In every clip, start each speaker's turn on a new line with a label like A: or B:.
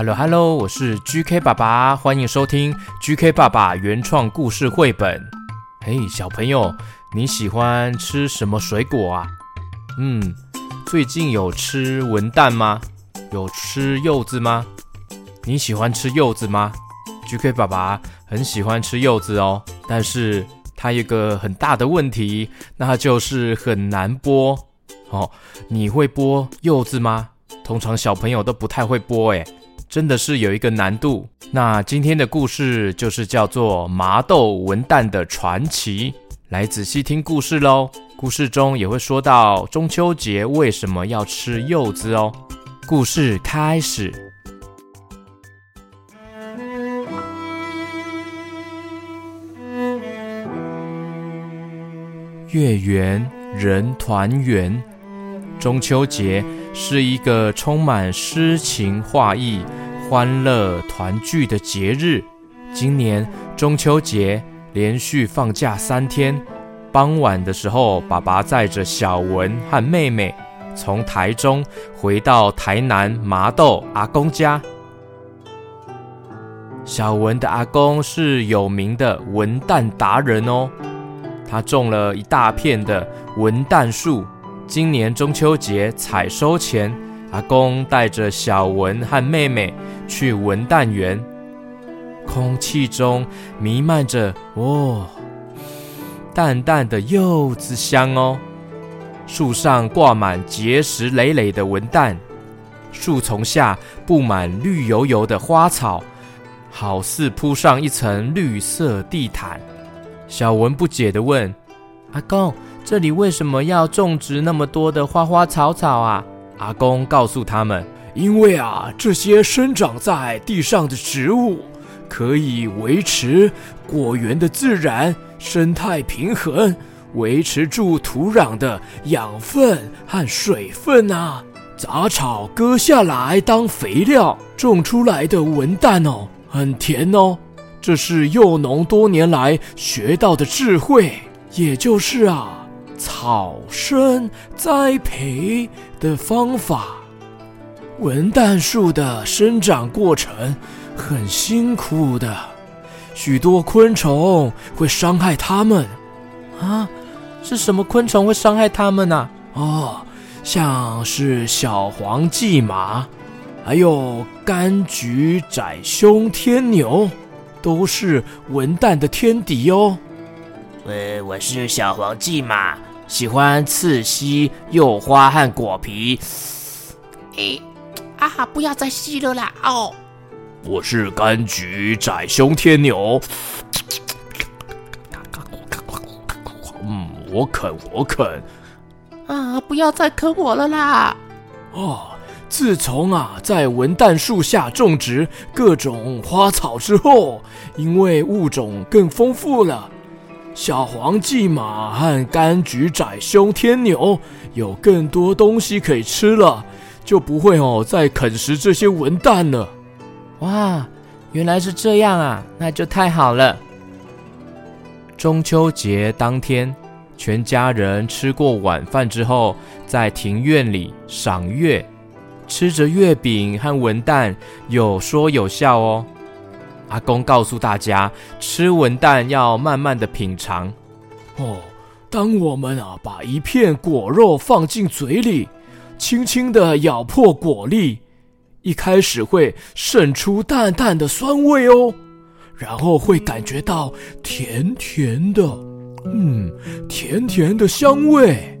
A: Hello Hello，我是 GK 爸爸，欢迎收听 GK 爸爸原创故事绘本。嘿，小朋友，你喜欢吃什么水果啊？嗯，最近有吃文旦吗？有吃柚子吗？你喜欢吃柚子吗？GK 爸爸很喜欢吃柚子哦，但是它有个很大的问题，那就是很难剥。哦，你会剥柚子吗？通常小朋友都不太会剥，诶。真的是有一个难度。那今天的故事就是叫做《麻豆文旦的传奇》，来仔细听故事喽。故事中也会说到中秋节为什么要吃柚子哦。故事开始。月圆人团圆，中秋节是一个充满诗情画意。欢乐团聚的节日，今年中秋节连续放假三天。傍晚的时候，爸爸载着小文和妹妹从台中回到台南麻豆阿公家。小文的阿公是有名的文旦达人哦，他种了一大片的文旦树。今年中秋节采收前，阿公带着小文和妹妹去文旦园，空气中弥漫着哦淡淡的柚子香哦。树上挂满结实累累的文旦，树丛下布满绿油油的花草，好似铺上一层绿色地毯。小文不解地问：“阿公，这里为什么要种植那么多的花花草草啊？”阿公告诉他们：“因为啊，这些生长在地上的植物可以维持果园的自然生态平衡，维持住土壤的养分和水分啊。杂草割下来当肥料，种出来的文旦哦，很甜哦。这是幼农多年来学到的智慧，也就是啊。”草生栽培的方法，文旦树的生长过程很辛苦的，许多昆虫会伤害它们。啊，是什么昆虫会伤害它们呢？哦，像是小黄蓟马，还有柑橘窄胸天牛，都是文旦的天敌哦。
B: 呃，我是小黄蓟马。喜欢刺吸柚花和果皮。诶，啊，不要再吸了啦！哦，
C: 我是柑橘窄胸天牛。嗯，我啃，我啃。
B: 啊，不要再啃我了啦！
A: 哦，自从啊，在文旦树下种植各种花草之后，因为物种更丰富了。小黄蓟马和柑橘窄胸天牛有更多东西可以吃了，就不会哦再啃食这些文旦了。哇，原来是这样啊，那就太好了。中秋节当天，全家人吃过晚饭之后，在庭院里赏月，吃着月饼和文旦，有说有笑哦。阿公告诉大家，吃文旦要慢慢的品尝。哦，当我们啊把一片果肉放进嘴里，轻轻的咬破果粒，一开始会渗出淡淡的酸味哦，然后会感觉到甜甜的，嗯，甜甜的香味。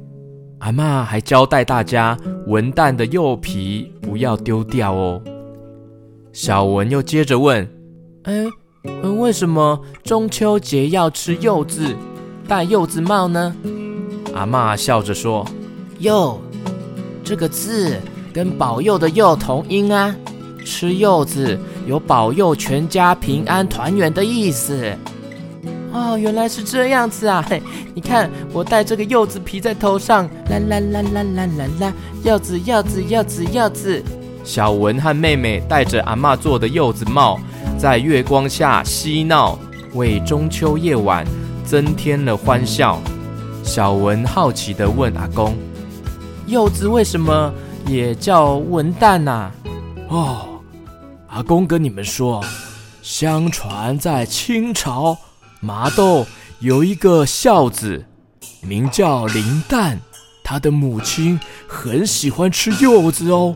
A: 阿妈还交代大家，文旦的柚皮不要丢掉哦。小文又接着问。哎，为什么中秋节要吃柚子，戴柚子帽呢？阿妈笑着说：“
B: 柚这个字跟保佑的佑同音啊，吃柚子有保佑全家平安团圆的意思。”哦，原来是这样子啊！嘿，你看我戴这个柚子皮在头上，啦啦啦啦啦啦啦，柚子柚子柚子柚子。
A: 小文和妹妹戴着阿妈做的柚子帽。在月光下嬉闹，为中秋夜晚增添了欢笑。小文好奇地问阿公：“柚子为什么也叫文旦呐？”
C: 哦，
A: 阿公跟你们说，相传在清朝，麻豆有一个孝子，名叫林旦，他的母亲很喜欢吃柚子哦。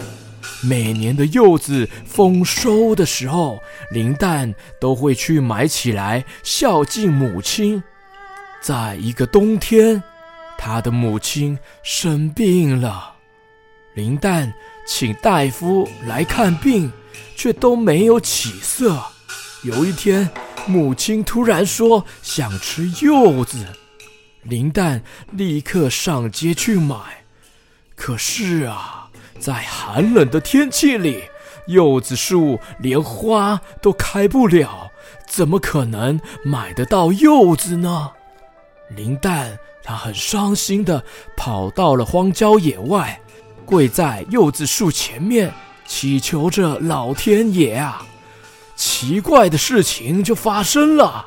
A: 每年的柚子丰收的时候，林旦都会去买起来孝敬母亲。在一个冬天，他的母亲生病了，林旦请大夫来看病。却都没有起色。有一天，母亲突然说想吃柚子，林旦立刻上街去买。可是啊，在寒冷的天气里，柚子树连花都开不了，怎么可能买得到柚子呢？林蛋他很伤心地跑到了荒郊野外，跪在柚子树前面。祈求着老天爷啊！奇怪的事情就发生了。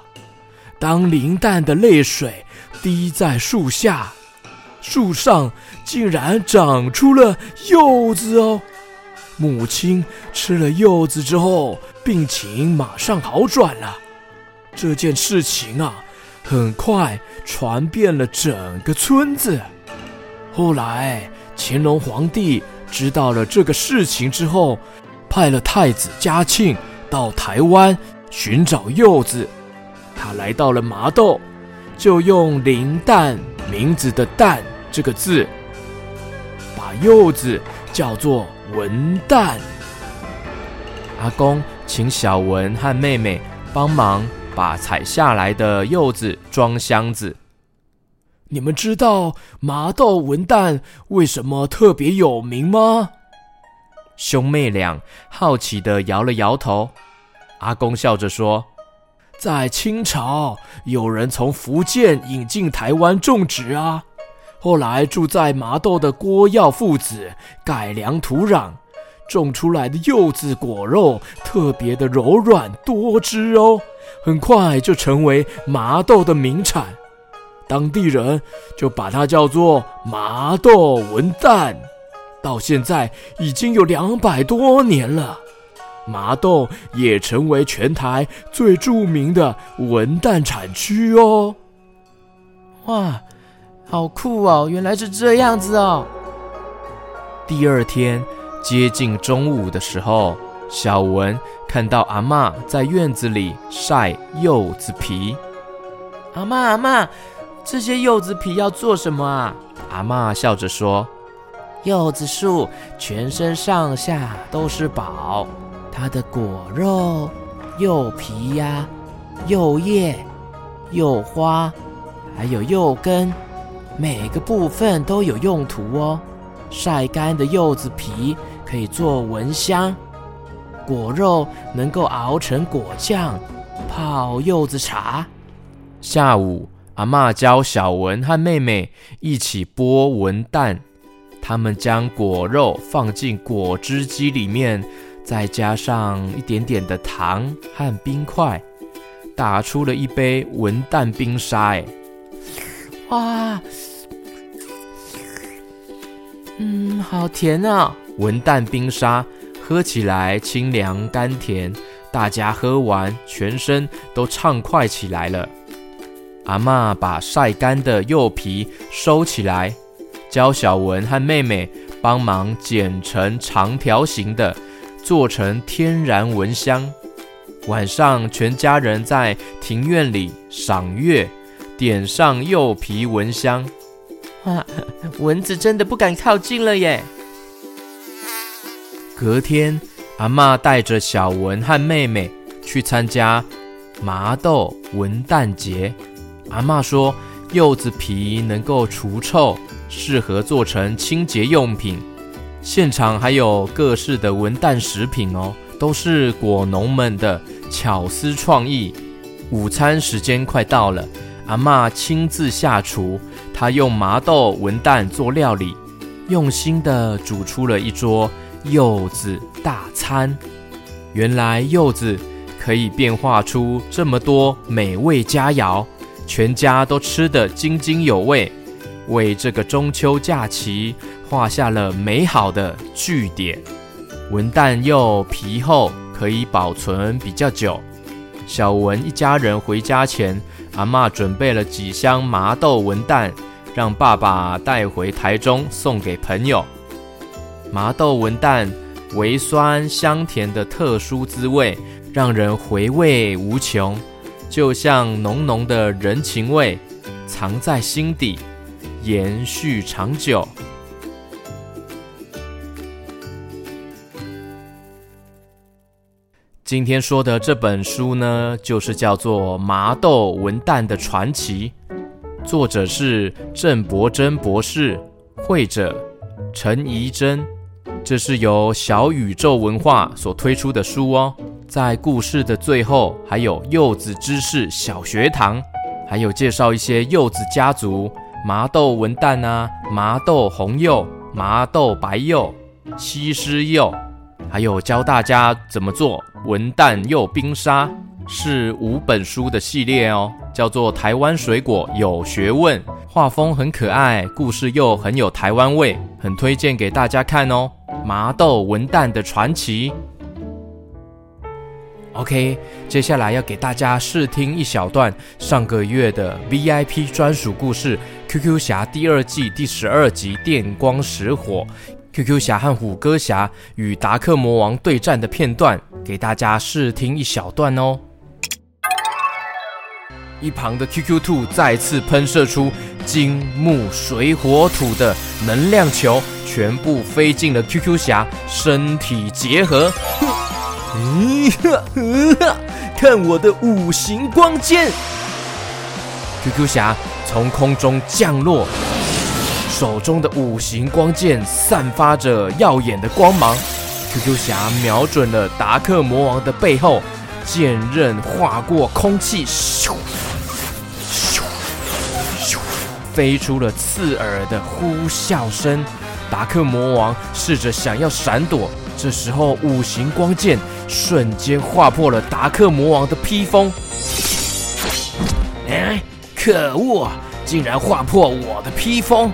A: 当林蛋的泪水滴在树下，树上竟然长出了柚子哦。母亲吃了柚子之后，病情马上好转了。这件事情啊，很快传遍了整个村子。后来，乾隆皇帝。知道了这个事情之后，派了太子嘉庆到台湾寻找柚子。他来到了麻豆，就用“林旦”名字的“旦”这个字，把柚子叫做“文旦”。阿公请小文和妹妹帮忙把采下来的柚子装箱子。你们知道麻豆文旦为什么特别有名吗？兄妹俩好奇地摇了摇头。阿公笑着说：“在清朝，有人从福建引进台湾种植啊。后来住在麻豆的郭耀父子改良土壤，种出来的柚子果肉特别的柔软多汁哦，很快就成为麻豆的名产。”当地人就把它叫做麻豆文旦，到现在已经有两百多年了。麻豆也成为全台最著名的文旦产区哦。哇，好酷哦！原来是这样子哦。第二天接近中午的时候，小文看到阿嬷在院子里晒柚子皮。阿嬷，阿嬷。这些柚子皮要做什么啊？阿嬷笑着说：“柚子树全身上下都是宝，它的果肉、柚皮呀、柚叶、柚花，还有柚根，每个部分都有用途哦。晒干的柚子皮可以做蚊香，果肉能够熬成果酱，泡柚子茶。下午。”阿妈教小文和妹妹一起剥蚊蛋，他们将果肉放进果汁机里面，再加上一点点的糖和冰块，打出了一杯蚊蛋冰沙。哎，哇，嗯，好甜啊！文旦冰沙喝起来清凉甘甜，大家喝完全身都畅快起来了。阿嬷把晒干的柚皮收起来，教小文和妹妹帮忙剪成长条形的，做成天然蚊香。晚上，全家人在庭院里赏月，点上柚皮蚊香。蚊子真的不敢靠近了耶！隔天，阿嬷带着小文和妹妹去参加麻豆文旦节。阿嬷说，柚子皮能够除臭，适合做成清洁用品。现场还有各式的文旦食品哦，都是果农们的巧思创意。午餐时间快到了，阿嬷亲自下厨，他用麻豆文旦做料理，用心地煮出了一桌柚子大餐。原来柚子可以变化出这么多美味佳肴。全家都吃得津津有味，为这个中秋假期画下了美好的句点。文旦柚皮厚，可以保存比较久。小文一家人回家前，阿嬷准备了几箱麻豆文旦，让爸爸带回台中送给朋友。麻豆文旦微酸香甜的特殊滋味，让人回味无穷，就像浓浓的人情味，藏在心底，延续长久。今天说的这本书呢，就是叫做《麻豆文旦的传奇》，作者是郑伯珍博士，绘者陈怡珍。这是由小宇宙文化所推出的书哦。在故事的最后，还有柚子知识小学堂，还有介绍一些柚子家族：麻豆文旦啊，麻豆红柚、麻豆白柚、西施柚。还有教大家怎么做文旦柚冰沙，是五本书的系列哦，叫做《台湾水果有学问》，画风很可爱，故事又很有台湾味，很推荐给大家看哦。麻豆文旦的传奇。OK，接下来要给大家试听一小段上个月的 VIP 专属故事《QQ 侠》第二季第十二集《电光石火》。QQ 侠和虎哥侠与达克魔王对战的片段，给大家试听一小段哦。一旁的 QQ 兔再次喷射出金木水火土的能量球，全部飞进了 QQ 侠身体结合。哼嗯哈，嗯哈，看我的五行光剑！QQ 侠从空中降落。手中的五行光剑散发着耀眼的光芒，QQ 侠瞄准了达克魔王的背后，剑刃划过空气，咻，飞出了刺耳的呼啸声。达克魔王试着想要闪躲，这时候五行光剑瞬间划破了达克魔王的披风。哎，可恶，竟然划破我的披风！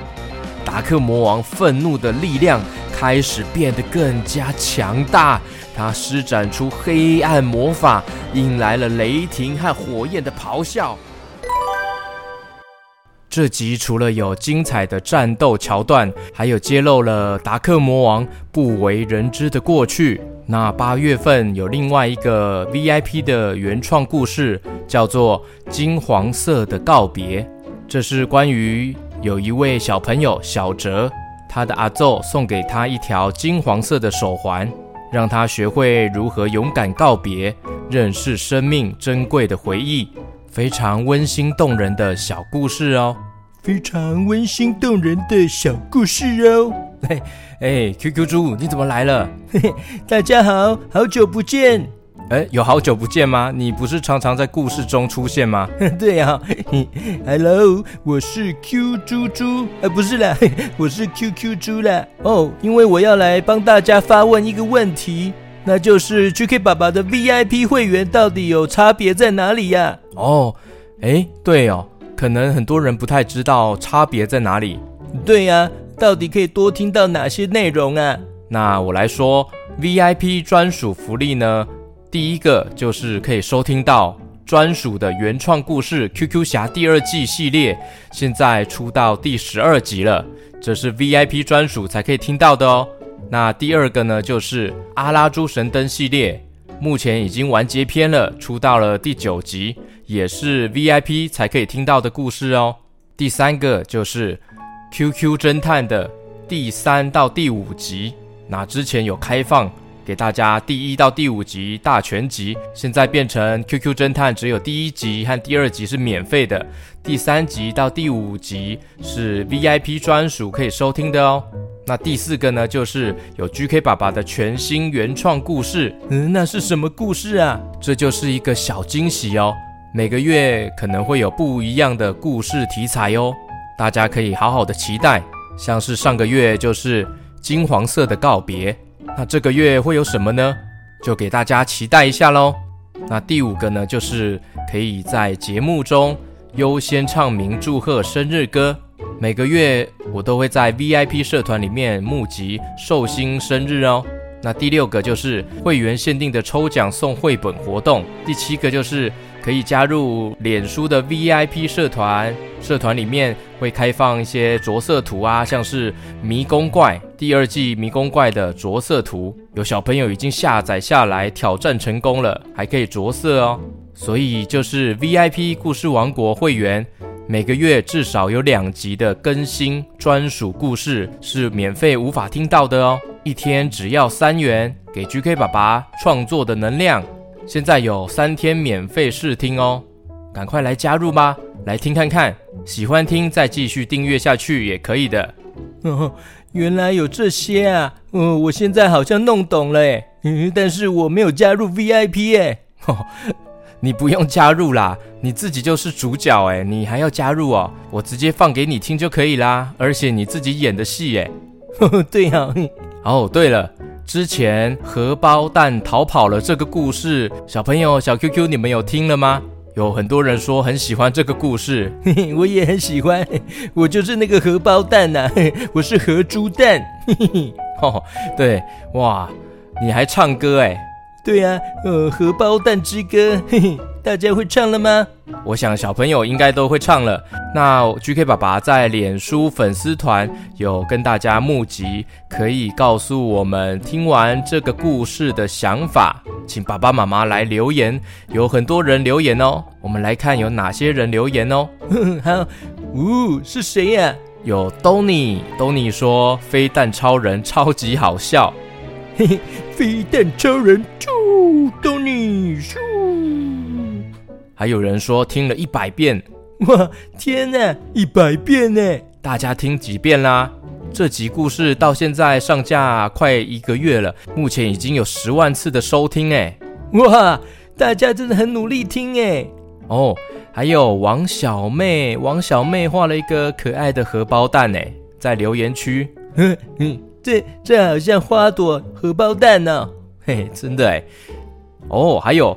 A: 达克魔王愤怒的力量开始变得更加强大，他施展出黑暗魔法，引来了雷霆和火焰的咆哮。这集除了有精彩的战斗桥段，还有揭露了达克魔王不为人知的过去。那八月份有另外一个 VIP 的原创故事，叫做《金黄色的告别》，这是关于。有一位小朋友小哲，他的阿祖送给他一条金黄色的手环，让他学会如何勇敢告别，认识生命珍贵的回忆。非常温馨动人的小故事哦，非常温馨动人的小故事哦。嘿，哎，QQ 猪，你怎么来了？嘿嘿，大家好，好久不见。哎，有好久不见吗？你不是常常在故事中出现吗？对呀、啊、，Hello，我是 Q 猪猪，呃，不是啦，我是 QQ 猪啦。哦，因为我要来帮大家发问一个问题，那就是 GK 爸爸的 VIP 会员到底有差别在哪里呀？哦，哎，对哦，可能很多人不太知道差别在哪里。对呀、啊，到底可以多听到哪些内容啊？那我来说，VIP 专属福利呢？第一个就是可以收听到专属的原创故事《QQ 侠》第二季系列，现在出到第十二集了，这是 VIP 专属才可以听到的哦。那第二个呢，就是阿拉猪神灯系列，目前已经完结篇了，出到了第九集，也是 VIP 才可以听到的故事哦。第三个就是 QQ 侦探的第三到第五集，那之前有开放。给大家第一到第五集大全集，现在变成 QQ 侦探只有第一集和第二集是免费的，第三集到第五集是 VIP 专属可以收听的哦。那第四个呢，就是有 GK 爸爸的全新原创故事，嗯，那是什么故事啊？这就是一个小惊喜哦，每个月可能会有不一样的故事题材哦，大家可以好好的期待。像是上个月就是金黄色的告别。那这个月会有什么呢？就给大家期待一下喽。那第五个呢，就是可以在节目中优先唱名祝贺生日歌。每个月我都会在 VIP 社团里面募集寿星生日哦。那第六个就是会员限定的抽奖送绘本活动。第七个就是可以加入脸书的 VIP 社团，社团里面会开放一些着色图啊，像是迷宫怪第二季迷宫怪的着色图，有小朋友已经下载下来挑战成功了，还可以着色哦。所以就是 VIP 故事王国会员，每个月至少有两集的更新专属故事是免费无法听到的哦。一天只要三元，给 GK 爸爸创作的能量。现在有三天免费试听哦，赶快来加入吧，来听看看，喜欢听再继续订阅下去也可以的。
D: 哦，原来有这些啊！哦，我现在好像弄懂了诶，嗯，但是我没有加入 VIP 诶。
A: 哦，你不用加入啦，你自己就是主角诶，你还要加入哦？我直接放给你听就可以啦，而且你自己演的戏诶。
D: 呵呵，对啊。
A: 哦，对了，之前荷包蛋逃跑了这个故事，小朋友小 QQ 你们有听了吗？有很多人说很喜欢这个故事，
D: 嘿嘿，我也很喜欢，我就是那个荷包蛋呐、啊，我是荷猪蛋，嘿嘿。
A: 哦，对，哇，你还唱歌哎？
D: 对呀、啊，呃，荷包蛋之歌，嘿嘿。大家会唱了吗？
A: 我想小朋友应该都会唱了。那 GK 爸爸在脸书粉丝团有跟大家募集，可以告诉我们听完这个故事的想法，请爸爸妈妈来留言。有很多人留言哦，我们来看有哪些人留言哦。
D: 好，呜，是谁呀？
A: 有 Donny，Donny 说飞弹超人超级好笑。
D: 嘿嘿，飞弹超人，啾，Donny，咻。
A: 还有人说听了一百遍，
D: 哇，天哪，一百遍呢！
A: 大家听几遍啦？这集故事到现在上架快一个月了，目前已经有十万次的收听哎！
D: 哇，大家真的很努力听哎！
A: 哦，还有王小妹，王小妹画了一个可爱的荷包蛋哎，在留言区，
D: 嗯嗯，这这好像花朵荷包蛋呢，
A: 嘿，真的哎！哦，还有。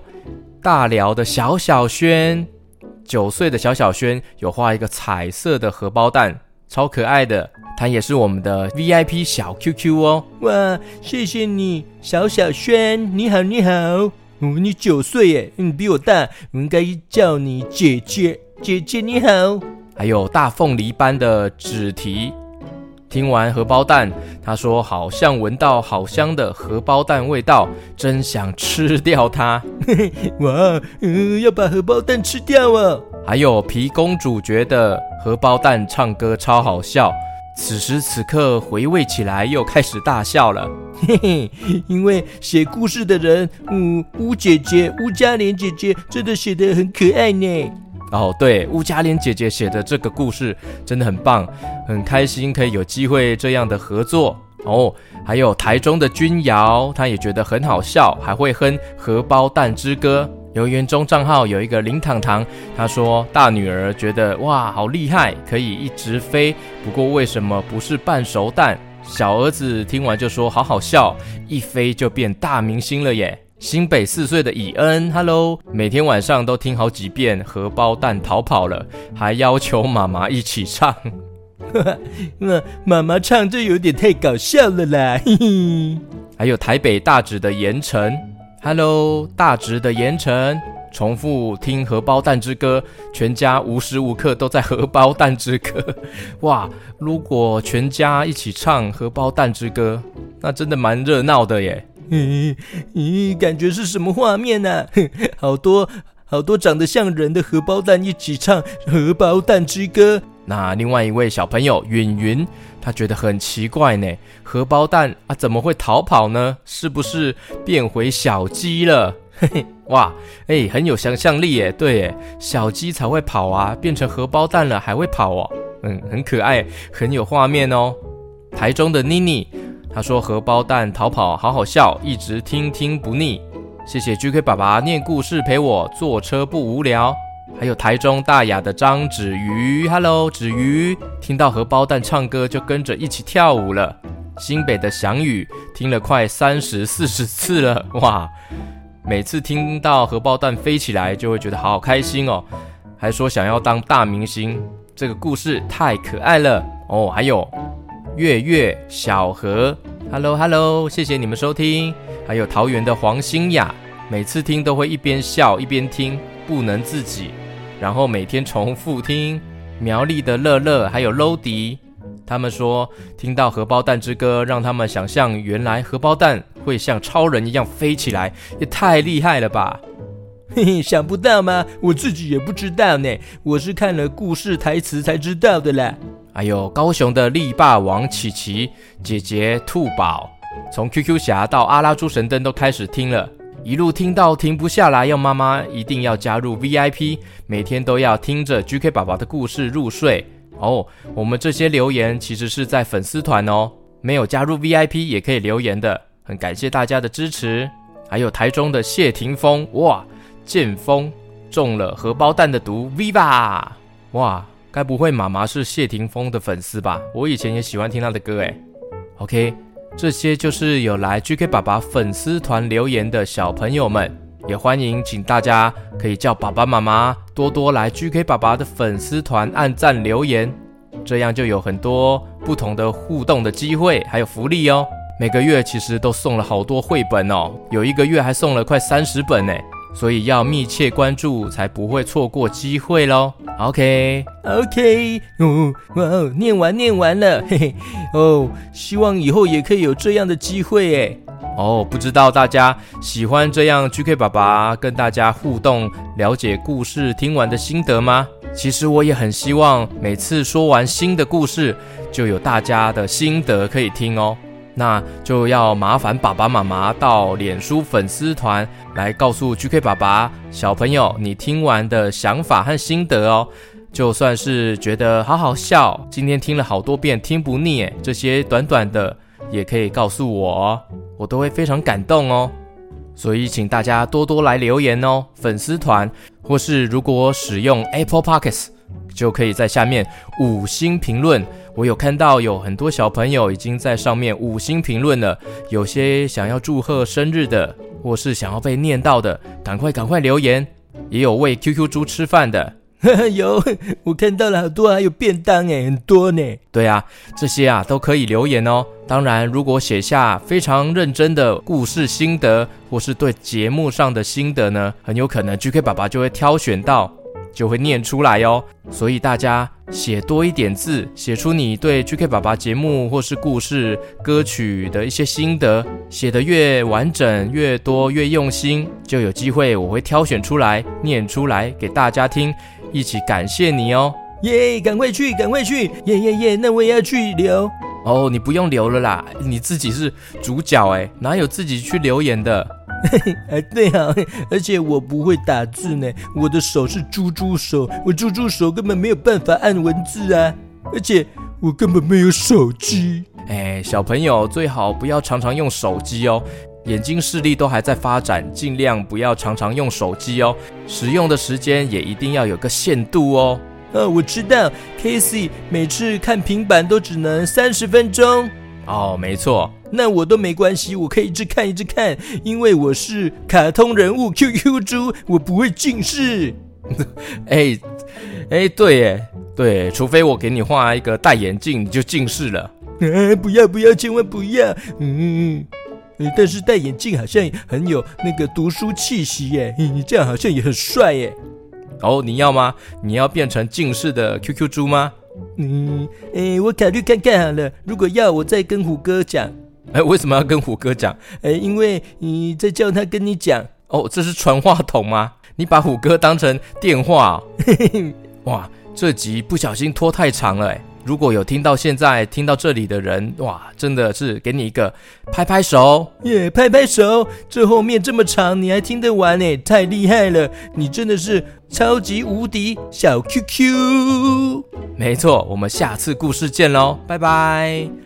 A: 大寮的小小轩，九岁的小小轩有画一个彩色的荷包蛋，超可爱的。他也是我们的 VIP 小 QQ 哦。
D: 哇，谢谢你，小小轩，你好，你好。哦，你九岁耶，你比我大，我应该叫你姐姐。姐姐你好。
A: 还有大凤梨般的纸题。听完荷包蛋，他说好像闻到好香的荷包蛋味道，真想吃掉它。
D: 哇，嗯，要把荷包蛋吃掉啊！
A: 还有皮公主觉得荷包蛋唱歌超好笑，此时此刻回味起来又开始大笑了。
D: 嘿嘿，因为写故事的人，嗯，乌姐姐，乌嘉莲姐姐真的写得很可爱呢。
A: 哦，对，乌嘉莲姐姐写的这个故事真的很棒，很开心可以有机会这样的合作哦。还有台中的君瑶，她也觉得很好笑，还会哼荷包蛋之歌。留言中账号有一个林糖糖，她说大女儿觉得哇好厉害，可以一直飞，不过为什么不是半熟蛋？小儿子听完就说好好笑，一飞就变大明星了耶。新北四岁的以恩，Hello，每天晚上都听好几遍《荷包蛋逃跑了》，还要求妈妈一起唱。
D: 那妈妈唱就有点太搞笑了啦。嘿嘿。
A: 还有台北大直的盐城，Hello，大直的盐城，重复听《荷包蛋之歌》，全家无时无刻都在《荷包蛋之歌》。哇，如果全家一起唱《荷包蛋之歌》，那真的蛮热闹的耶。
D: 咦咦，感觉是什么画面呢、好多好多长得像人的荷包蛋一起唱《荷包蛋之歌》。
A: 那另外一位小朋友允云，他觉得很奇怪呢，荷包蛋啊怎么会逃跑呢？是不是变回小鸡了？嘿嘿，哇，哎，很有想象力耶。对耶，小鸡才会跑啊，变成荷包蛋了还会跑哦。嗯，很可爱，很有画面哦。台中的妮妮。他说：“荷包蛋逃跑好好笑，一直听听不腻。谢谢 GK 爸爸念故事陪我坐车不无聊。还有台中大雅的张子瑜，Hello，子瑜，听到荷包蛋唱歌就跟着一起跳舞了。新北的翔宇听了快三十四十次了，哇！每次听到荷包蛋飞起来，就会觉得好好开心哦，还说想要当大明星。这个故事太可爱了哦。还有。”月月、小何、Hello Hello，谢谢你们收听。还有桃园的黄心雅，每次听都会一边笑一边听，不能自己，然后每天重复听。苗栗的乐乐还有 Lody，他们说听到荷包蛋之歌，让他们想象原来荷包蛋会像超人一样飞起来，也太厉害了吧！
D: 嘿嘿，想不到吗？我自己也不知道呢，我是看了故事台词才知道的啦。
A: 还有高雄的力霸王琪琪姐姐兔宝，从 QQ 侠到阿拉猪神灯都开始听了。一路听到停不下来，要妈妈一定要加入 VIP，每天都要听着 GK 爸爸的故事入睡哦。我们这些留言其实是在粉丝团哦，没有加入 VIP 也可以留言的，很感谢大家的支持。还有台中的谢霆锋，哇，剑锋中了荷包蛋的毒，Viva！哇，该不会妈妈是谢霆锋的粉丝吧？我以前也喜欢听他的歌诶。OK。这些就是有来 GK 爸爸粉丝团留言的小朋友们，也欢迎请大家可以叫爸爸妈妈多多来 GK 爸爸的粉丝团按赞留言，这样就有很多不同的互动的机会，还有福利哦。每个月其实都送了好多绘本哦，有一个月还送了快三十本呢。所以要密切关注，才不会错过机会喽。OK，OK，
D: 哦，哇哦，念完念完了，嘿嘿，哦，希望以后也可以有这样的机会诶。
A: 哦，不知道大家喜欢这样 GK 爸爸跟大家互动、了解故事、听完的心得吗？其实我也很希望每次说完新的故事，就有大家的心得可以听哦。那就要麻烦爸爸妈妈到脸书粉丝团来告诉 GK 爸爸小朋友你听完的想法和心得哦。就算是觉得好好笑，今天听了好多遍听不腻，这些短短的也可以告诉我，我都会非常感动哦。所以请大家多多来留言哦，粉丝团或是如果使用 Apple Podcasts。就可以在下面五星评论。我有看到有很多小朋友已经在上面五星评论了，有些想要祝贺生日的，或是想要被念到的，赶快赶快留言。也有喂 QQ 猪吃饭的，
D: 有我看到了好多，还有便当诶，很多呢。
A: 对啊，这些啊都可以留言哦。当然，如果写下非常认真的故事心得，或是对节目上的心得呢，很有可能 GK 爸爸就会挑选到。就会念出来哦，所以大家写多一点字，写出你对 GK 爸爸节目或是故事、歌曲的一些心得，写得越完整、越多、越用心，就有机会我会挑选出来念出来给大家听，一起感谢你哦！
D: 耶，赶快去，赶快去！耶耶耶，那我也要去留
A: 哦，你不用留了啦，你自己是主角哎，哪有自己去留言的？
D: 哎，对啊，而且我不会打字呢，我的手是猪猪手，我猪猪手根本没有办法按文字啊，而且我根本没有手机。
A: 哎，小朋友最好不要常常用手机哦，眼睛视力都还在发展，尽量不要常常用手机哦，使用的时间也一定要有个限度哦。
D: 哦，我知道，Casey 每次看平板都只能三十分钟。
A: 哦，没错。
D: 那我都没关系，我可以一直看一直看，因为我是卡通人物 QQ 猪，我不会近视。
A: 哎哎，对耶，对，除非我给你画一个戴眼镜，你就近视了。
D: 啊，不要不要，千万不要。嗯，但是戴眼镜好像很有那个读书气息耶，你这样好像也很帅耶。
A: 哦，你要吗？你要变成近视的 QQ 猪吗？
D: 嗯，哎，我考虑看看好了，如果要，我再跟虎哥讲。
A: 哎，为什么要跟虎哥讲？
D: 哎，因为你在叫他跟你讲。
A: 哦，这是传话筒吗？你把虎哥当成电话哦？哇，这集不小心拖太长了哎。如果有听到现在听到这里的人，哇，真的是给你一个拍拍手
D: 耶，拍拍手。这后面这么长，你还听得完哎？太厉害了，你真的是超级无敌小 QQ。
A: 没错，我们下次故事见喽，拜拜。